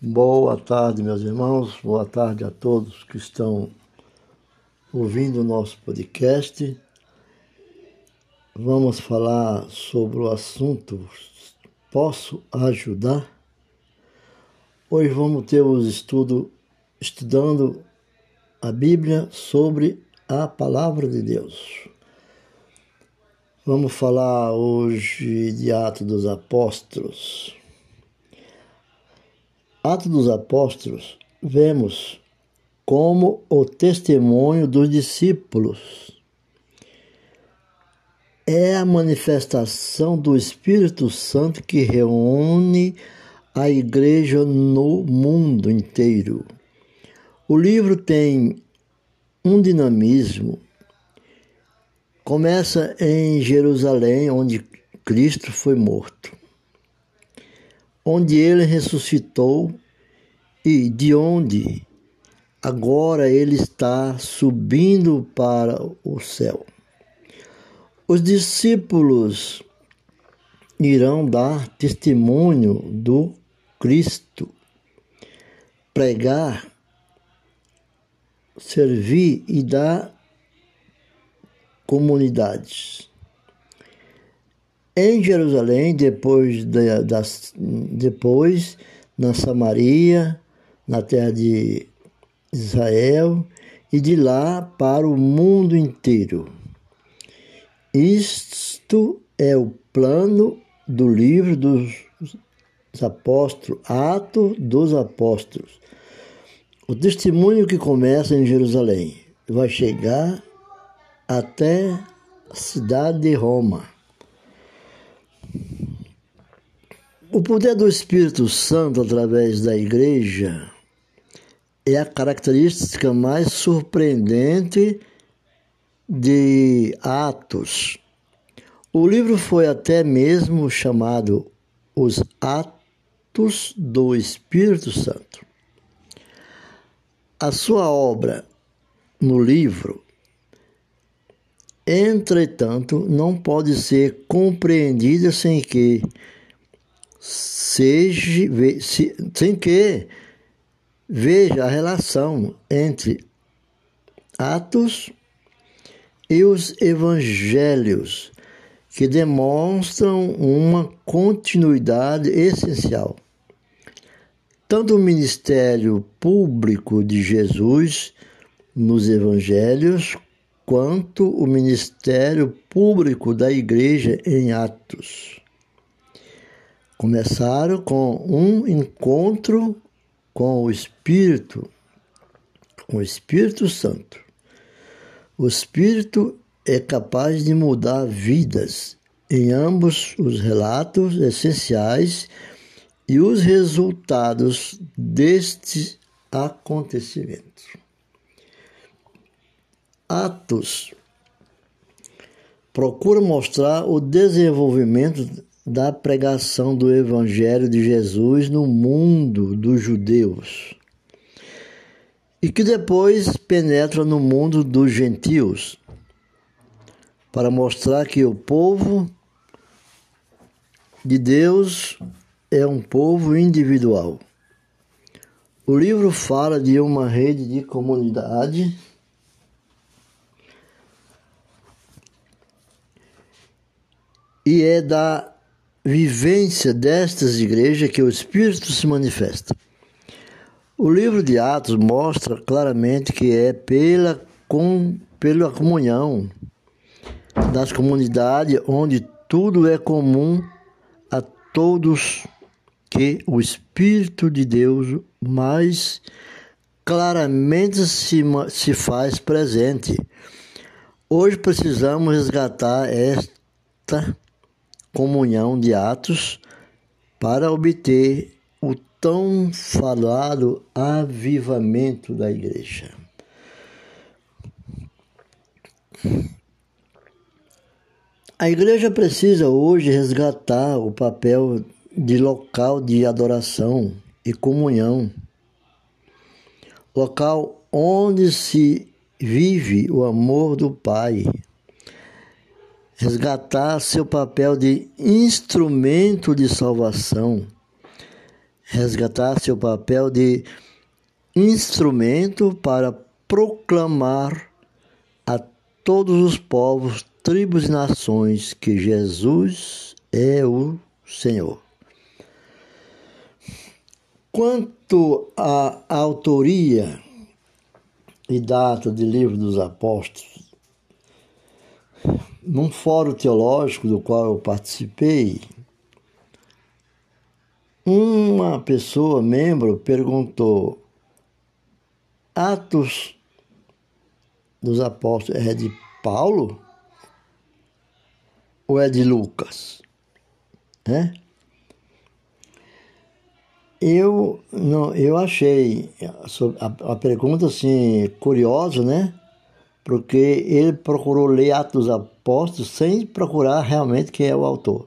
Boa tarde, meus irmãos. Boa tarde a todos que estão ouvindo o nosso podcast. Vamos falar sobre o assunto Posso ajudar? Hoje vamos ter os estudos estudando a Bíblia sobre a palavra de Deus. Vamos falar hoje de Atos dos Apóstolos. Atos dos Apóstolos, vemos como o testemunho dos discípulos é a manifestação do Espírito Santo que reúne a igreja no mundo inteiro. O livro tem um dinamismo. Começa em Jerusalém, onde Cristo foi morto onde ele ressuscitou e de onde agora ele está subindo para o céu. Os discípulos irão dar testemunho do Cristo, pregar, servir e dar comunidades. Em Jerusalém, depois, de, das, depois na Samaria, na terra de Israel, e de lá para o mundo inteiro. Isto é o plano do livro dos apóstolos, Atos dos Apóstolos. O testemunho que começa em Jerusalém vai chegar até a cidade de Roma. O poder do Espírito Santo através da igreja é a característica mais surpreendente de Atos. O livro foi até mesmo chamado Os Atos do Espírito Santo. A sua obra no livro Entretanto, não pode ser compreendida sem que seja sem que veja a relação entre Atos e os evangelhos, que demonstram uma continuidade essencial. Tanto o ministério público de Jesus nos evangelhos quanto o ministério público da igreja em Atos. Começaram com um encontro com o Espírito, com o Espírito Santo. O Espírito é capaz de mudar vidas em ambos os relatos essenciais e os resultados destes acontecimentos. Atos procura mostrar o desenvolvimento da pregação do Evangelho de Jesus no mundo dos judeus e que depois penetra no mundo dos gentios para mostrar que o povo de Deus é um povo individual. O livro fala de uma rede de comunidade e é da vivência destas igrejas que o Espírito se manifesta. O livro de Atos mostra claramente que é pela, com, pela comunhão das comunidades onde tudo é comum a todos que o Espírito de Deus mais claramente se, se faz presente. Hoje precisamos resgatar esta comunhão de atos para obter o tão falado avivamento da igreja. A igreja precisa hoje resgatar o papel de local de adoração e comunhão, local onde se vive o amor do Pai, resgatar seu papel de instrumento de salvação, resgatar seu papel de instrumento para proclamar a todos os povos, tribos e nações que Jesus é o Senhor. Quanto à autoria e data de Livro dos Apóstolos, num fórum teológico do qual eu participei, uma pessoa, membro, perguntou: Atos dos Apóstolos é de Paulo ou é de Lucas? Né? Eu, não, eu achei a, a pergunta assim, curiosa, né? Porque ele procurou ler Atos Apóstolos sem procurar realmente quem é o autor.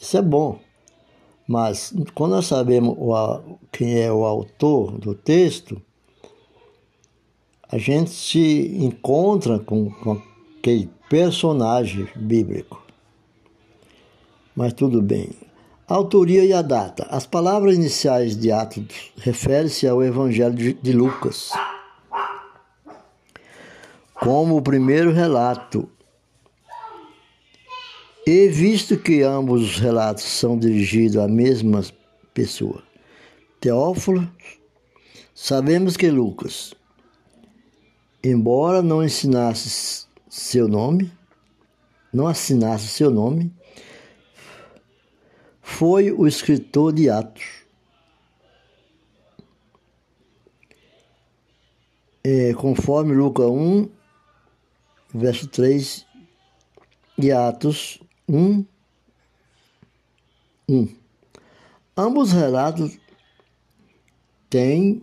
Isso é bom. Mas quando nós sabemos quem é o autor do texto, a gente se encontra com, com aquele personagem bíblico. Mas tudo bem. A autoria e a data. As palavras iniciais de Atos referem-se ao Evangelho de Lucas. Como o primeiro relato. E visto que ambos os relatos são dirigidos à mesma pessoa, Teófilo, sabemos que Lucas, embora não ensinasse seu nome, não assinasse seu nome, foi o escritor de Atos. É, conforme Lucas 1, verso 3 e Atos 1, 1. Ambos relatos têm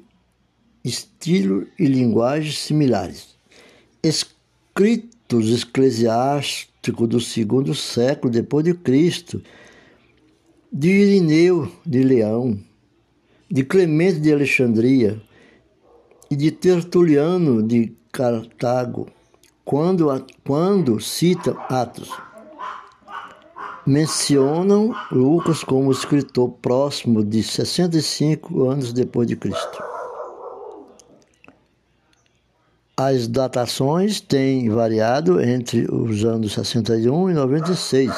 estilo e linguagem similares. Escritos eclesiásticos do segundo século depois de Cristo, de Irineu de Leão, de Clemente de Alexandria e de Tertuliano de Cartago, quando, quando cita Atos, mencionam Lucas como escritor próximo de 65 anos depois de Cristo. As datações têm variado entre os anos 61 e 96.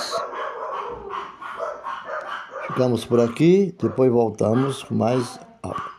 Ficamos por aqui, depois voltamos com mais aula.